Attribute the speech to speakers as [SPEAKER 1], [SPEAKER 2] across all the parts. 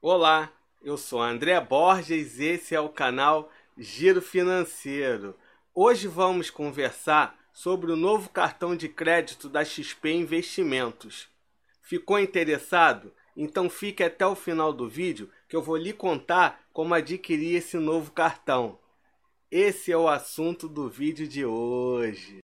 [SPEAKER 1] Olá, eu sou André Borges e esse é o canal Giro Financeiro. Hoje vamos conversar sobre o novo cartão de crédito da XP Investimentos. Ficou interessado? Então fique até o final do vídeo que eu vou lhe contar como adquirir esse novo cartão. Esse é o assunto do vídeo de hoje.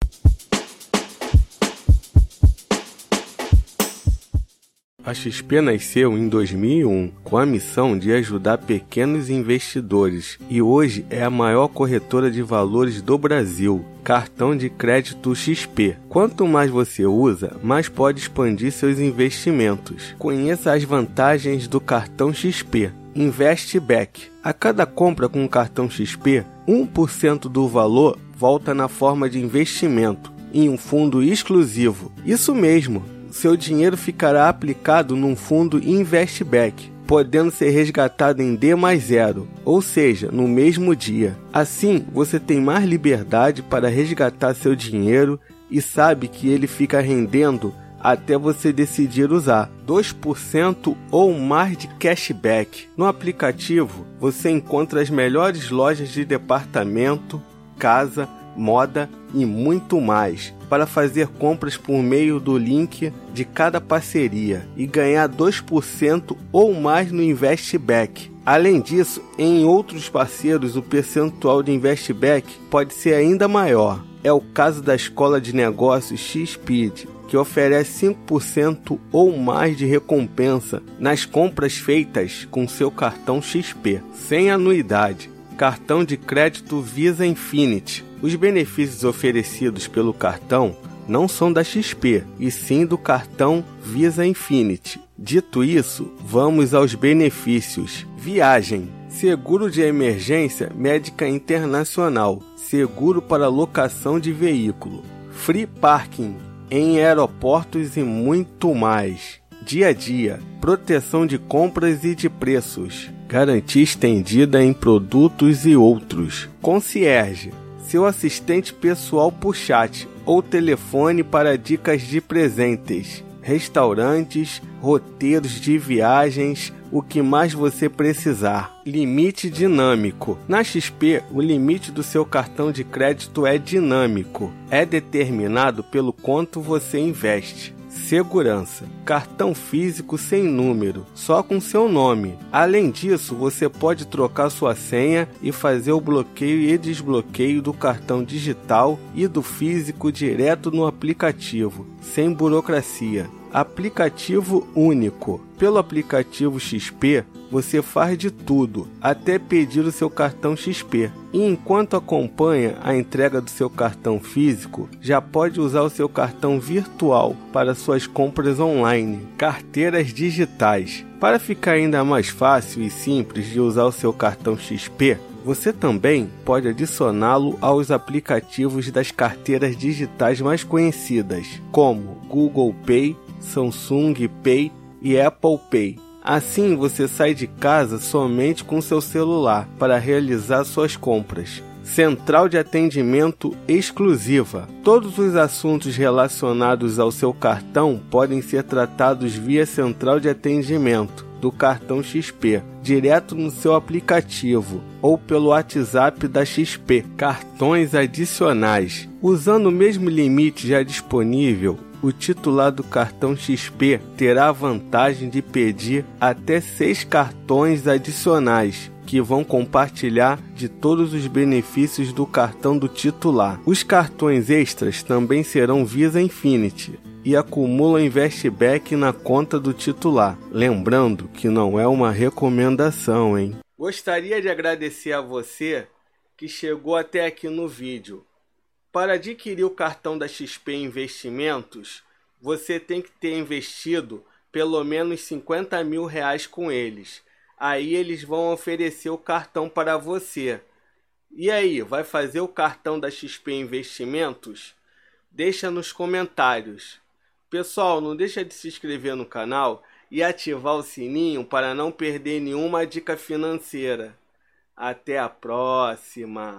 [SPEAKER 1] A XP nasceu em 2001 com a missão de ajudar pequenos investidores e hoje é a maior corretora de valores do Brasil. Cartão de crédito XP. Quanto mais você usa, mais pode expandir seus investimentos. Conheça as vantagens do cartão XP. Investback. A cada compra com o cartão XP, 1% do valor volta na forma de investimento em um fundo exclusivo. Isso mesmo, seu dinheiro ficará aplicado num fundo Investback, podendo ser resgatado em D mais zero, ou seja, no mesmo dia. Assim, você tem mais liberdade para resgatar seu dinheiro e sabe que ele fica rendendo até você decidir usar 2% ou mais de cashback. No aplicativo, você encontra as melhores lojas de departamento, casa, moda e muito mais para fazer compras por meio do link de cada parceria e ganhar 2% ou mais no Investback. Além disso, em outros parceiros o percentual de Investback pode ser ainda maior. É o caso da Escola de Negócios X-Speed, que oferece 5% ou mais de recompensa nas compras feitas com seu cartão XP, sem anuidade. Cartão de crédito Visa Infinity os benefícios oferecidos pelo cartão não são da XP, e sim do cartão Visa Infinity. Dito isso, vamos aos benefícios. Viagem. Seguro de emergência médica internacional. Seguro para locação de veículo. Free parking em aeroportos e muito mais. Dia a dia. Proteção de compras e de preços. Garantia estendida em produtos e outros. Concierge seu assistente pessoal por chat ou telefone para dicas de presentes, restaurantes, roteiros de viagens, o que mais você precisar. Limite dinâmico. Na XP, o limite do seu cartão de crédito é dinâmico. É determinado pelo quanto você investe. Segurança. Cartão físico sem número, só com seu nome. Além disso, você pode trocar sua senha e fazer o bloqueio e desbloqueio do cartão digital e do físico direto no aplicativo, sem burocracia. Aplicativo único. Pelo aplicativo XP, você faz de tudo, até pedir o seu cartão XP. E enquanto acompanha a entrega do seu cartão físico, já pode usar o seu cartão virtual para suas compras online. Carteiras digitais. Para ficar ainda mais fácil e simples de usar o seu cartão XP, você também pode adicioná-lo aos aplicativos das carteiras digitais mais conhecidas, como Google Pay, Samsung Pay e Apple Pay. Assim você sai de casa somente com seu celular para realizar suas compras. Central de atendimento exclusiva. Todos os assuntos relacionados ao seu cartão podem ser tratados via central de atendimento do cartão XP, direto no seu aplicativo ou pelo WhatsApp da XP. Cartões adicionais. Usando o mesmo limite já disponível, o titular do cartão XP terá a vantagem de pedir até seis cartões adicionais que vão compartilhar de todos os benefícios do cartão do titular. Os cartões extras também serão Visa Infinity e acumulam investback na conta do titular. Lembrando que não é uma recomendação, hein? Gostaria de agradecer a você que chegou até aqui no vídeo. Para adquirir o cartão da XP Investimentos, você tem que ter investido pelo menos 50 mil reais com eles. Aí eles vão oferecer o cartão para você. E aí, vai fazer o cartão da XP Investimentos? Deixa nos comentários. Pessoal, não deixa de se inscrever no canal e ativar o sininho para não perder nenhuma dica financeira. Até a próxima!